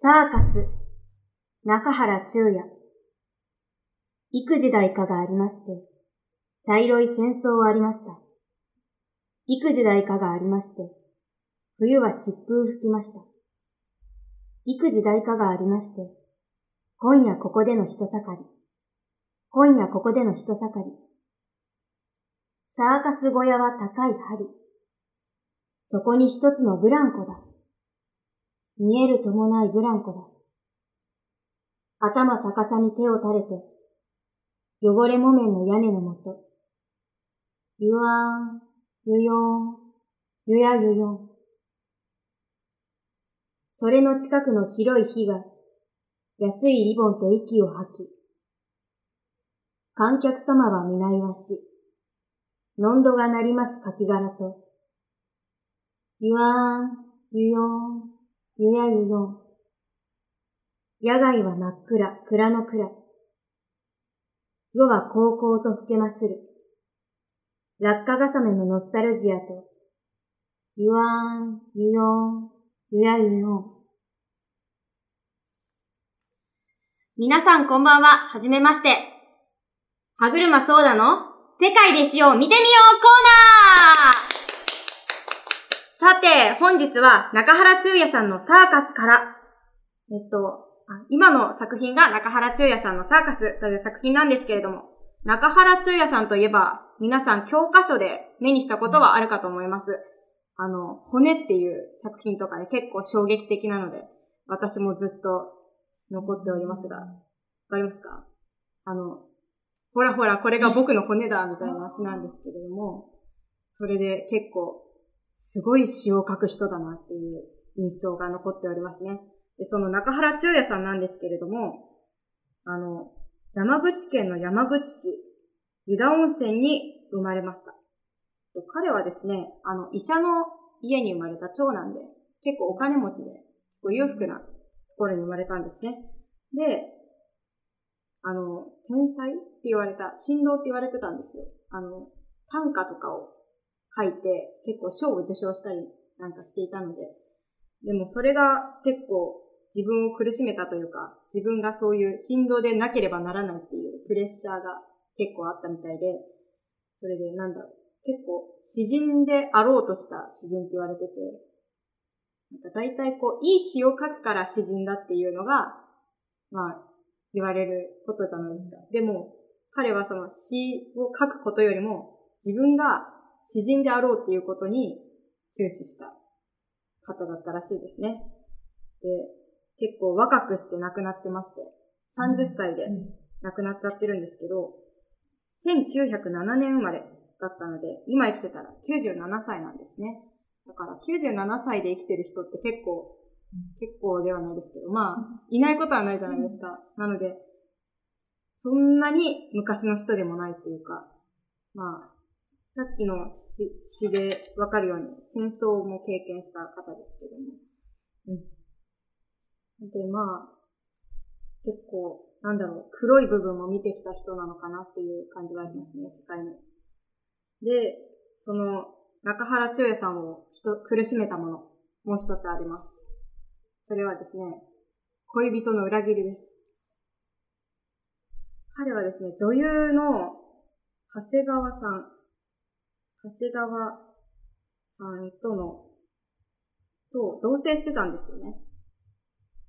サーカス、中原中也。幾時代かがありまして、茶色い戦争はありました。幾時代かがありまして、冬は疾風吹きました。幾時代かがありまして、今夜ここでの人盛り。今夜ここでの人盛り。サーカス小屋は高い針。そこに一つのブランコだ。見えるともないブランコだ。頭逆さに手を垂れて、汚れ木綿の屋根のもと、ゆわーん、ゆよーん、ゆやゆよん。それの近くの白い火が、安いリボンと息を吐き、観客様は皆いわし、のんどが鳴ります柿殻と、ゆわーん、ゆよーん、ゆやゆよ。野外は真っ暗、蔵の蔵。夜は高校と吹けまする。落下がさめのノスタルジアと、ゆわーん、ゆよん、ゆやゆよん。皆さんこんばんは、はじめまして。歯車ソーダの？世界でしよう見てみようコーナーさて、本日は中原中也さんのサーカスから、えっと、今の作品が中原中也さんのサーカスという作品なんですけれども、中原中也さんといえば、皆さん教科書で目にしたことはあるかと思います。あの、骨っていう作品とかね、結構衝撃的なので、私もずっと残っておりますが、わかりますか？あの、ほらほら、これが僕の骨だ、みたいな足なんですけれども、それで結構すごい詩を書く人だなっていう印象が残っておりますね。で、その中原中也さんなんですけれども、あの、山口県の山口市、湯田温泉に生まれました。彼はですね、あの、医者の家に生まれた長男で、結構お金持ちで、こう裕福なところに生まれたんですね。で、あの、天才って言われた、振動って言われてたんですよ。あの、短歌とかを書いて、結構賞を受賞したりなんかしていたので、でもそれが結構自分を苦しめたというか、自分がそういう振動でなければならないっていうプレッシャーが結構あったみたいで、それでなんだろう、結構詩人であろうとした詩人って言われてて、なんか大体こう、いい詩を書くから詩人だっていうのが、まあ、言われることじゃないですか。でも、彼はその詩を書くことよりも、自分が詩人であろうっていうことに注視した方だったらしいですね。で、結構若くして亡くなってまして、30歳で亡くなっちゃってるんですけど、1907年生まれだったので、今生きてたら97歳なんですね。だから97歳で生きてる人って結構、結構ではないですけど、まあ、いないことはないじゃないですか。なので、そんなに昔の人でもないっていうか、まあ、さっきの詩詩でわかるように戦争も経験した方ですけども。うん。で、まあ、結構、なんだろう、黒い部分も見てきた人なのかなっていう感じはありますね、世界の。で、その、中原中也さんを人、苦しめたもの、もう一つあります。それはですね、恋人の裏切りです。彼はですね、女優の長谷川さん長谷川さんとの、と同棲してたんですよね。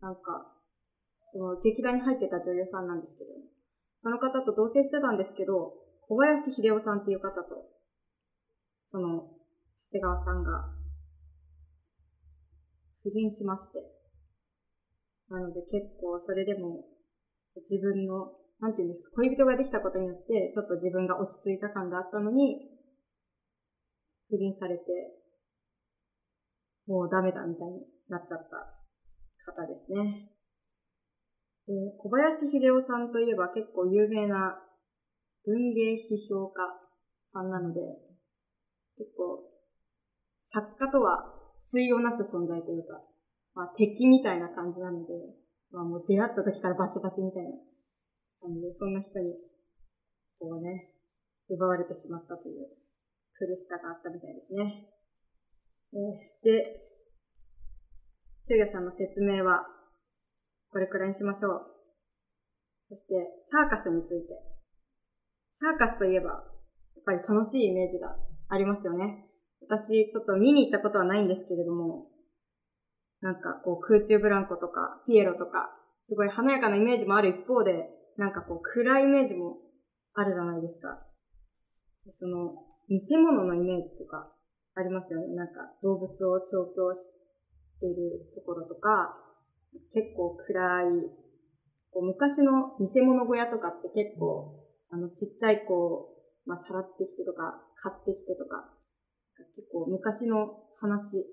なんか、その劇団に入ってた女優さんなんですけど、その方と同棲してたんですけど、小林秀夫さんっていう方と、その、長谷川さんが、不倫しまして。なので結構それでも、自分の、なんていうんですか、恋人ができたことによって、ちょっと自分が落ち着いた感があったのに、不倫されて、もうダメだみたいになっちゃった方ですね。で小林秀夫さんといえば結構有名な文芸批評家さんなので、結構作家とは対をなす存在というか、まあ、敵みたいな感じなので、まあもう出会った時からバチバチみたいな感じで、そんな人に、こうね、奪われてしまったという苦しさがあったみたいですね。えで、中也さんの説明はこれくらいにしましょう。そして、サーカスについて。サーカスといえば、やっぱり楽しいイメージがありますよね。私、ちょっと見に行ったことはないんですけれども、なんかこう空中ブランコとか、ピエロとか、すごい華やかなイメージもある一方で、なんかこう暗いイメージもあるじゃないですか。その、見せ物のイメージとかありますよね。なんか動物を調教しているところとか、結構暗い、こう昔の見せ物小屋とかって結構、あのちっちゃい子を、まあ、さらってきてとか、買ってきてとか、結構昔の話、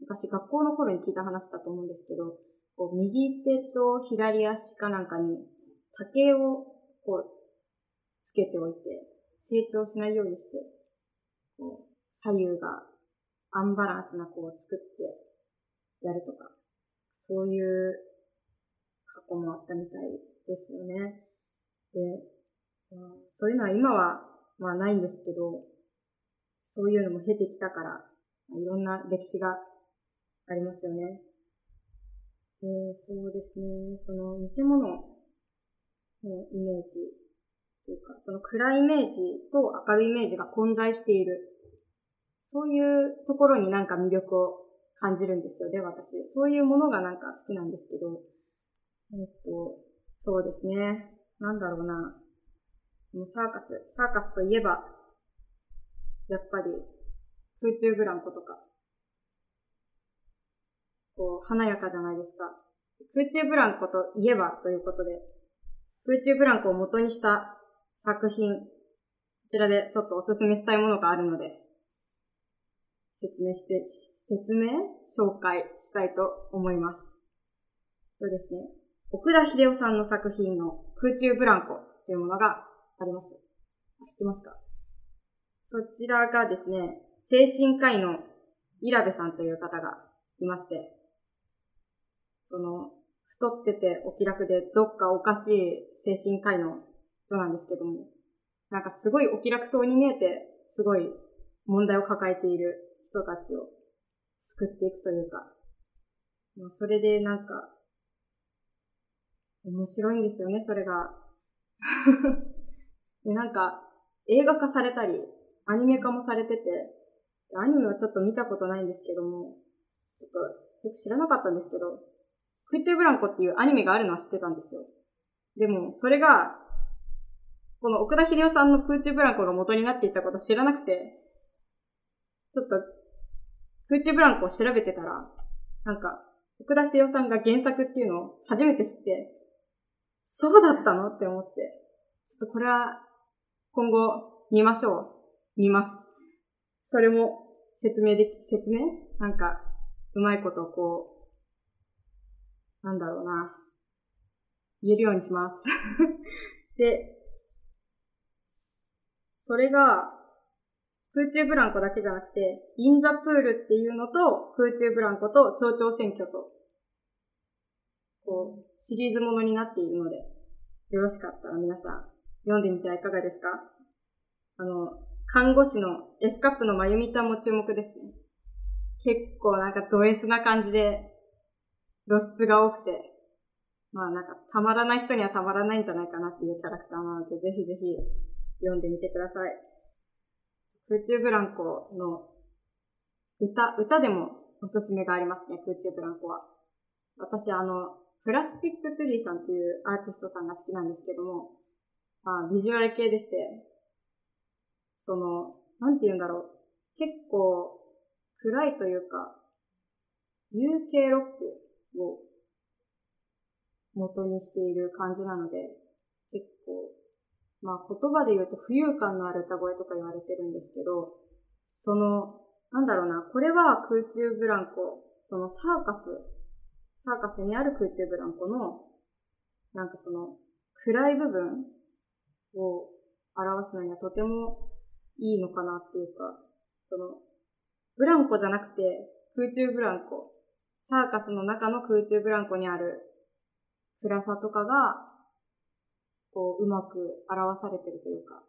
昔学校の頃に聞いた話だと思うんですけど、こう右手と左足かなんかに竹をこうつけておいて、成長しないようにして、こう左右がアンバランスな子を作ってやるとか、そういう過去もあったみたいですよね。で、まあ、そういうのは今は、まあないんですけど、そういうのも経てきたから、いろんな歴史がありますよね。で、そうですね、その見せ物のイメージというか、その暗いイメージと明るいイメージが混在している。そういうところになんか魅力を感じるんですよね、私。そういうものがなんか好きなんですけど。えっと、そうですね。なんだろうな。もうサーカス、サーカスといえば、やっぱり空中ブランコとか、こう、華やかじゃないですか。空中ブランコといえばということで、空中ブランコを元にした作品、こちらでちょっとおすすめしたいものがあるので、説明して、説明紹介したいと思います。そうですね。奥田秀夫さんの作品の空中ブランコというものがあります。知ってますか？そちらがですね、精神科医のイラベさんという方がいまして、その、太っててお気楽でどっかおかしい精神科医の人なんですけども、なんかすごいお気楽そうに見えて、すごい問題を抱えている人たちを救っていくというか、まあ、それでなんか、面白いんですよね、それが。で、なんか、映画化されたり、アニメ化もされてて、アニメはちょっと見たことないんですけども、ちょっとよく知らなかったんですけど、空中ブランコっていうアニメがあるのは知ってたんですよ。でも、それが、この奥田秀夫さんの空中ブランコが元になっていたこと知らなくて、ちょっと、空中ブランコを調べてたら、なんか、奥田秀夫さんが原作っていうのを初めて知って、そうだったのって思って、ちょっとこれは今後見ましょう。見ます。それも説明でき、説明？なんか、うまいことこう、なんだろうな。言えるようにします。で、それが、空中ブランコだけじゃなくて、インザプールっていうのと、空中ブランコと蝶々選挙と、こう、シリーズものになっているので、よろしかったら皆さん、読んでみてはいかがですか？あの、看護師の F カップのまゆみちゃんも注目ですね。結構なんかド S な感じで露出が多くて、まあなんかたまらない人にはたまらないんじゃないかなっていうキャラクターなので、ぜひぜひ読んでみてください。空中ブランコの歌、歌でもおすすめがありますね、空中ブランコは。私あの、プラスティックツリーさんっていうアーティストさんが好きなんですけども、まあ、ビジュアル系でして、その、なんて言うんだろう。結構、暗いというか、UK ロックを元にしている感じなので、結構、まあ言葉で言うと浮遊感のある歌声とか言われてるんですけど、その、なんだろうな、これは空中ブランコ、そのサーカス、サーカスにある空中ブランコの、なんかその、暗い部分を表すのにはとてもいいのかなっていうか、その、ブランコじゃなくて空中ブランコ、サーカスの中の空中ブランコにある暗さとかが、こう、うまく表されてるというか、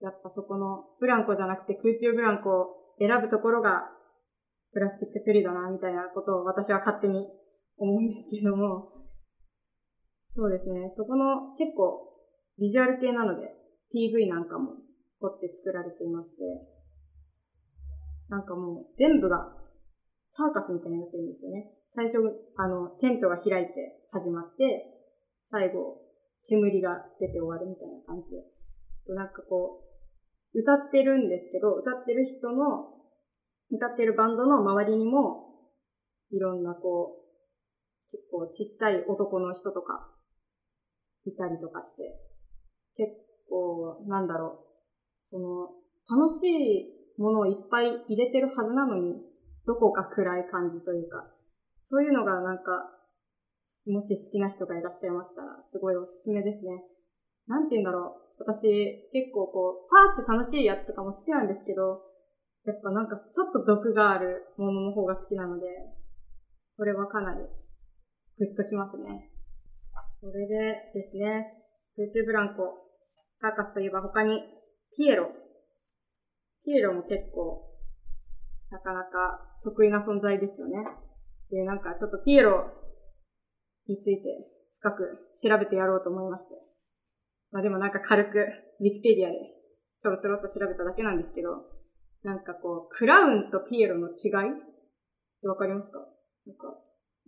やっぱそこのブランコじゃなくて空中ブランコを選ぶところがプラスティックツリーだな、みたいなことを私は勝手に思うんですけども、そうですね。そこの結構ビジュアル系なので PV なんかも凝って作られていまして、なんかもう全部がサーカスみたいになってるんですよね。最初、あの、テントが開いて始まって、最後、煙が出て終わるみたいな感じで。となんかこう、歌ってるんですけど、歌ってる人の、歌ってるバンドの周りにも、いろんなこう、結構ちっちゃい男の人とか、いたりとかして、結構、なんだろう、その、楽しいものをいっぱい入れてるはずなのに、どこか暗い感じというか、そういうのがなんか、もし好きな人がいらっしゃいましたら、すごいおすすめですね。なんて言うんだろう。私、結構こう、パーって楽しいやつとかも好きなんですけど、やっぱなんかちょっと毒があるものの方が好きなので、これはかなりグッときますね。それでですね、空中ブランコ、サーカスといえば他に、ピエロ。ピエロも結構、なかなか得意な存在ですよね。で、なんかちょっとピエロについて深く調べてやろうと思いまして。まあでもなんか軽く、ウィキペディアでちょろちょろっと調べただけなんですけど、なんかこう、クラウンとピエロの違いってわかりますか？なんか、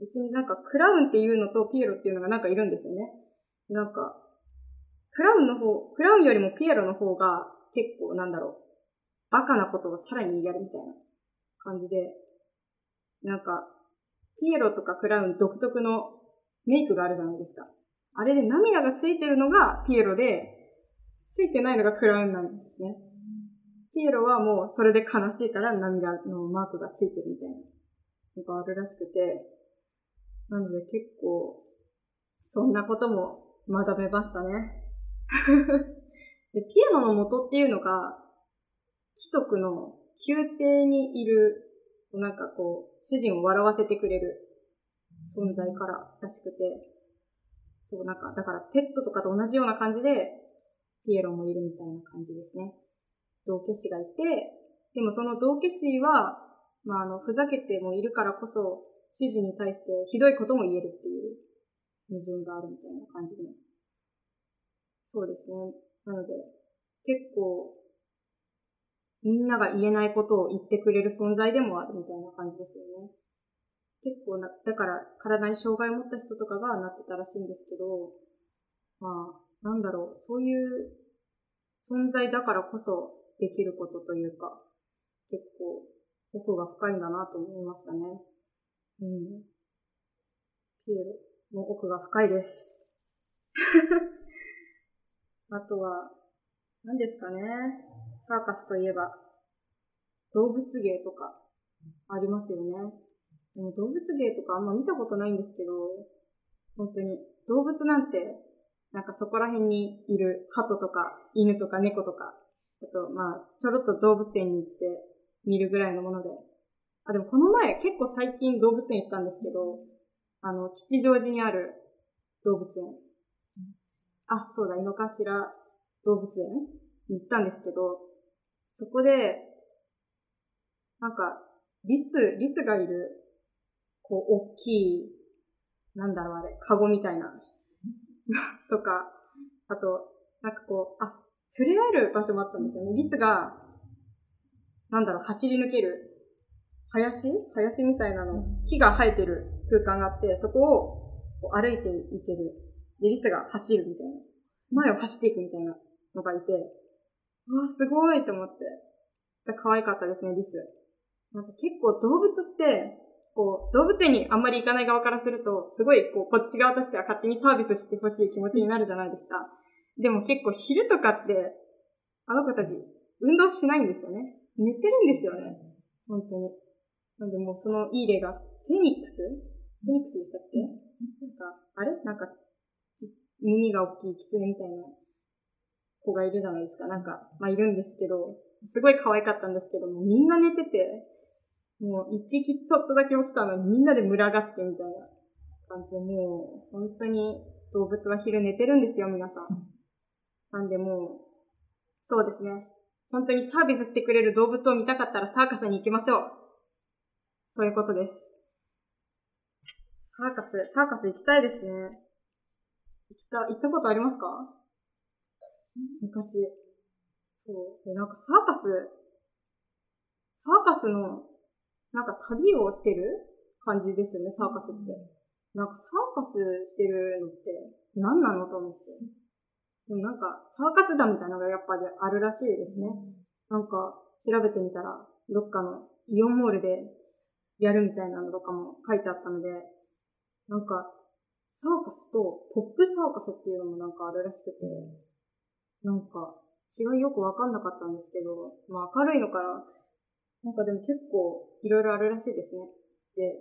別になんかクラウンっていうのとピエロっていうのがなんかいるんですよね。なんか、クラウンの方、クラウンよりもピエロの方が結構なんだろう、バカなことをさらにやるみたいな感じで、なんか、ピエロとかクラウン独特のメイクがあるじゃないですか。あれで涙がついてるのがピエロで、ついてないのがクラウンなんですね。ピエロはもうそれで悲しいから涙のマークがついてるみたいなのがあるらしくて、なので結構、そんなことも学べましたね。でピエロの元っていうのが、貴族の宮廷にいる、なんかこう、主人を笑わせてくれる存在かららしくて、そう、なんか、だからペットとかと同じような感じで、ピエロもいるみたいな感じですね。道化師がいて、でもその道化師は、まあ、あの、ふざけてもいるからこそ、主人に対してひどいことも言えるっていう矛盾があるみたいな感じで。そうですね。なので、結構、みんなが言えないことを言ってくれる存在でもあるみたいな感じですよね。結構な、だから体に障害を持った人とかがなってたらしいんですけど、まあ、なんだろう、そういう存在だからこそできることというか、結構奥が深いんだなと思いましたね。うん。ピエロの奥が深いです。あとは、何ですかね。サーカスといえば、動物芸とかありますよね。でも動物芸とかあんま見たことないんですけど、本当に。動物なんて、なんかそこら辺にいる鳩とか犬とか猫とか、あとまあちょろっと動物園に行って見るぐらいのもので、あ、でもこの前結構最近動物園行ったんですけど、あの、吉祥寺にある動物園。あ、そうだ、井の頭動物園に行ったんですけど、そこで、なんか、リス、リスがいる、こう、大きい、なんだろうあれ、カゴみたいな、とか、あと、なんかこう、あ、触れ合える場所もあったんですよね。リスが、なんだろう、走り抜ける林？林みたいなの、木が生えてる空間があって、そこを歩いていける。で、リスが走るみたいな。前を走っていくみたいなのがいて、うわ、すごいと思って。じゃ可愛かったですね、リス。なんか結構動物って、こう、動物園にあんまり行かない側からすると、すごい、こう、こっち側としては勝手にサービスしてほしい気持ちになるじゃないですか。でも結構昼とかって、あの子たち、運動しないんですよね。寝てるんですよね。本当に。なんでもうそのいい例が、フェニックス？フェニックスでしたっけ、なんか、あれ？なんか、耳が大きい狐みたいな子がいるじゃないですか。なんか、まあいるんですけど、すごい可愛かったんですけども、みんな寝てて、もう一匹ちょっとだけ起きたのにみんなで群がってみたいな感じで、もう本当に動物は昼寝てるんですよ、皆さん。なんでもう、そうですね。本当にサービスしてくれる動物を見たかったらサーカスに行きましょう。そういうことです。サーカス、サーカス行きたいですね。行った、行ったことありますか？昔。そう。で、なんかサーカス、サーカスの、なんか旅をしてる感じですよね、サーカスって。なんかサーカスしてるのって何なのと思って。でもなんか、サーカス団みたいなのがやっぱりあるらしいですね。なんか、調べてみたら、どっかのイオンモールでやるみたいなのとかも書いてあったので、なんか、サーカスとポップサーカスっていうのもなんかあるらしくて、なんか、違いよくわかんなかったんですけど、まあ明るいのかな。んかでも結構いろいろあるらしいですね。で、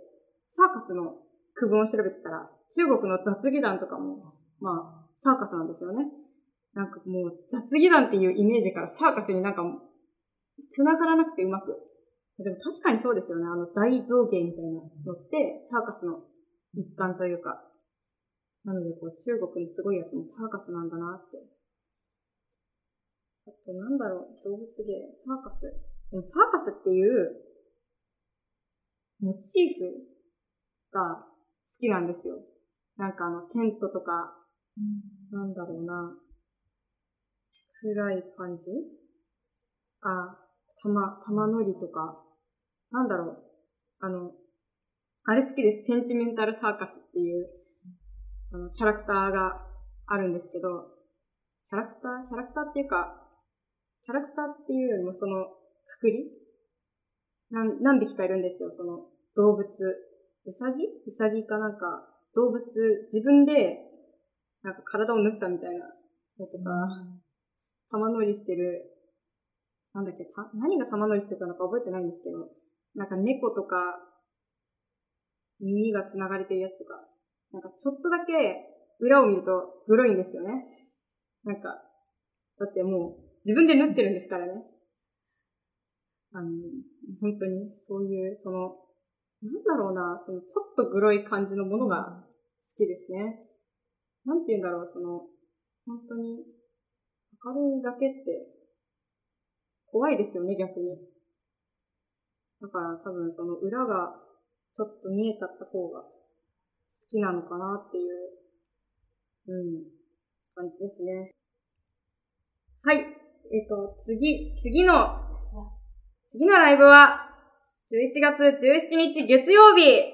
サーカスの区分を調べてたら、中国の雑技団とかも、まあ、サーカスなんですよね。なんかもう雑技団っていうイメージからサーカスになんか繋がらなくてうまく。でも確かにそうですよね。あの大道芸みたいなのってサーカスの一環というか。なのでこう中国のすごいやつもサーカスなんだなって。あとなんだろう、動物芸、サーカス。サーカスっていうモチーフが好きなんですよ。なんかあのテントとか、なんだろうな。暗い感じ？あ、玉、玉乗りとか、なんだろう。あの、あれ好きです。センチメンタルサーカスっていう、あの、キャラクターがあるんですけど、キャラクター？キャラクターっていうか、キャラクターっていうよりもその、くくり？何、何匹かいるんですよ、その、動物。うさぎうさぎかなんか、動物、自分で、なんか体を縫ったみたいなのとか、玉乗りしてる、なんだっけ、た、何が玉乗りしてたのか覚えてないんですけど、なんか猫とか、耳が繋がれてるやつとか、なんかちょっとだけ裏を見るとグロいんですよね。なんか、だってもう自分で縫ってるんですからね。あの、本当にそういう、その、なんだろうな、そのちょっとグロい感じのものが好きですね。なんて言うんだろう、その、本当に明るいだけって怖いですよね、逆に。だから多分その裏がちょっと見えちゃった方が好きなのかなっていう、うん、感じですね。はい。えっ、と、次、次の、次のライブは、11月17日月曜日、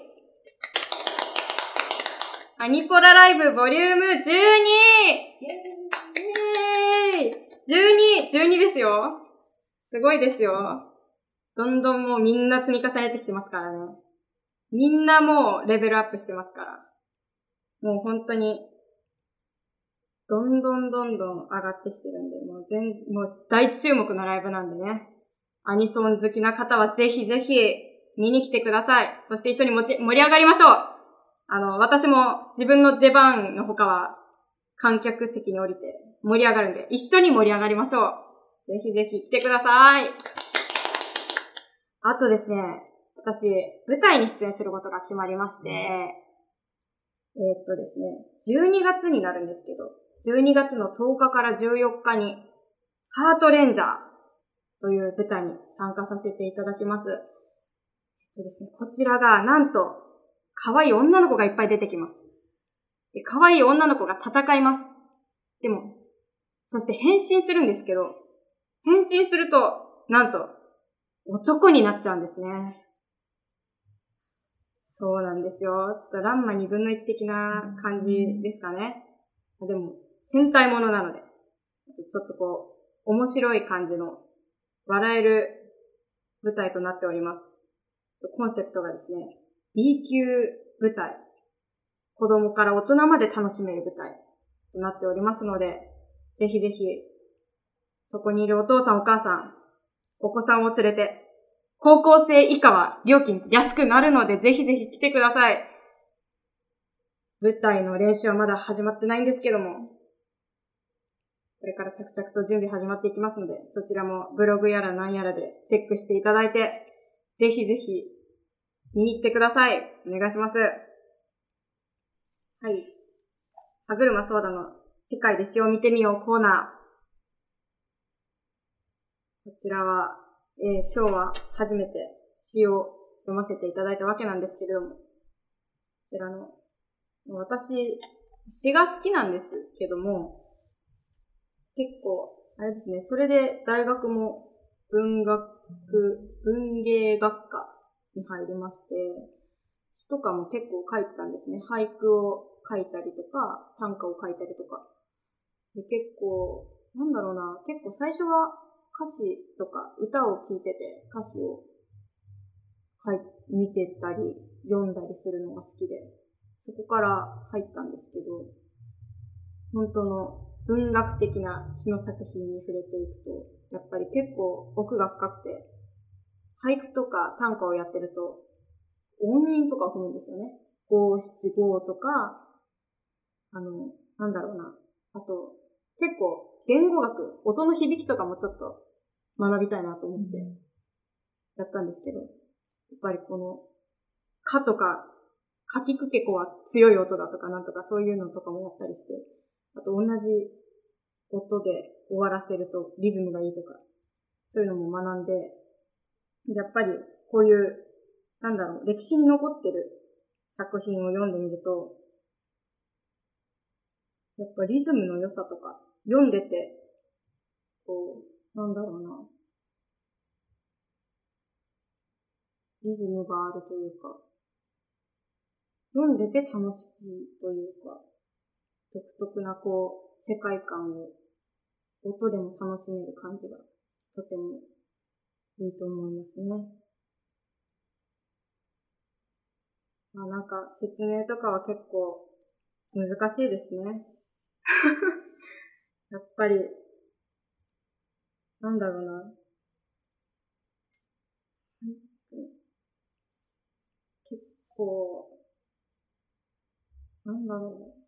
アニポラライブボリューム 12! イェーイ !12、12ですよ。すごいですよ。どんどんもうみんな積み重ねてきてますからね。みんなもうレベルアップしてますから。もう本当に、どんどんどんどん上がってきてるんで、もう全、もう大注目のライブなんでね。アニソン好きな方はぜひぜひ見に来てください。そして一緒に盛り上がりましょうあの、私も自分の出番の他は観客席に降りて盛り上がるんで、一緒に盛り上がりましょう。ぜひぜひ来てください。あとですね、私、舞台に出演することが決まりまして、えー、っとですね、12月になるんですけど、12月の10日から14日に、ハートレンジャーという舞台に参加させていただきます。えっとですね、こちらが、なんと、可愛い女の子がいっぱい出てきます。可愛い女の子が戦います。でも、そして変身するんですけど、変身すると、なんと、男になっちゃうんですね。そうなんですよ。ちょっとランマ2分の1的な感じですかね。でも、戦隊ものなので、ちょっとこう、面白い感じの、笑える舞台となっております。コンセプトがですね、B 級舞台。子供から大人まで楽しめる舞台となっておりますので、ぜひぜひそこにいるお父さんお母さん、お子さんを連れて、高校生以下は料金安くなるので、ぜひぜひ来てください。舞台の練習はまだ始まってないんですけども、これから着々と準備始まっていきますので、そちらもブログやら何やらでチェックしていただいて、ぜひぜひ見に来てください。お願いします。はい。歯車ソーダの世界で詩を見てみようコーナー。こちらは、えー、今日は初めて詩を読ませていただいたわけなんですけれども、こちらの、私詩が好きなんですけども、結構、あれですね、それで大学も文学、文芸学科に入りまして、詩とかも結構書いてたんですね。俳句を書いたりとか、短歌を書いたりとか。で結構、なんだろうな、結構最初は歌詞とか歌を聴いてて歌詞をはい、見てたり読んだりするのが好きで、そこから入ったんですけど、本当の文学的な詩の作品に触れていくと、やっぱり結構奥が深くて、俳句とか短歌をやってると、音韻とかを踏むんですよね。五七五とか、あの、なんだろうな。あと、結構、言語学、音の響きとかもちょっと学びたいなと思って、やったんですけど、やっぱりこの、かとか、かきくけこは強い音だとかなんとかそういうのとかもやったりして、あと同じ音で終わらせるとリズムがいいとか、そういうのも学んで、やっぱりこういう、なんだろう、歴史に残ってる作品を読んでみると、やっぱリズムの良さとか、読んでて、こう、なんだろうな。リズムがあるというか、読んでて楽しいというか、独特なこう、世界観を音でも楽しめる感じがとてもいいと思いますね。まあなんか説明とかは結構難しいですね。やっぱり、なんだろうな。結構、なんだろう。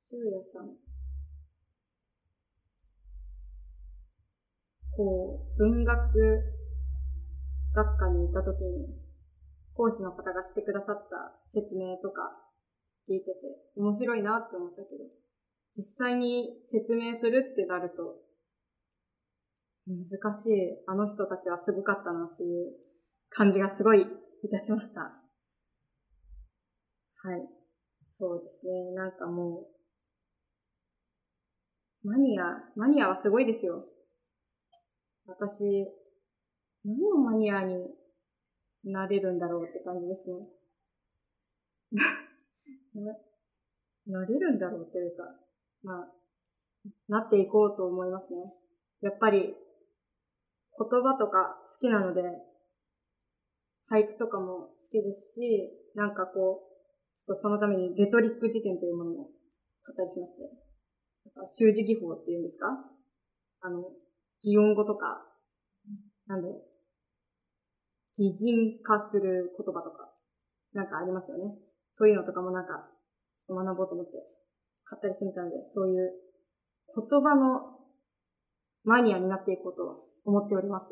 修也さん。こう、文学学科にいたときに、講師の方がしてくださった説明とか聞いてて、面白いなって思ったけど、実際に説明するってなると、難しい。あの人たちはすごかったなっていう感じがすごいいたしました。はい。そうですね。なんかもう、マニア、マニアはすごいですよ。私、何のマニアになれるんだろうって感じですね。な、なれるんだろうというか、まあ、なっていこうと思いますね。やっぱり、言葉とか好きなので、俳句とかも好きですし、なんかこう、ちょっとそのためにレトリック辞典というものも買ったりしまして、なんか習字技法っていうんですか？あの、擬音語とか、なんだろう、擬人化する言葉とか、なんかありますよね。そういうのとかもなんか、ちょっと学ぼうと思って買ったりしてみたので、そういう言葉のマニアになっていこうと思っております。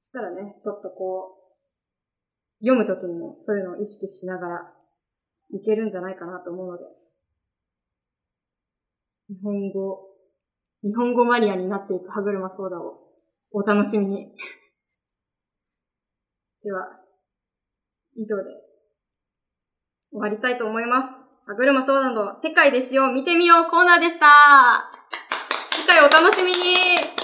そしたらね、ちょっとこう、読むときにもそういうのを意識しながらいけるんじゃないかなと思うので、日本語日本語マニアになっていく歯車ソーダをお楽しみに。では、以上で終わりたいと思います。歯車ソーダの世界でしよう見てみようコーナーでした。次回お楽しみに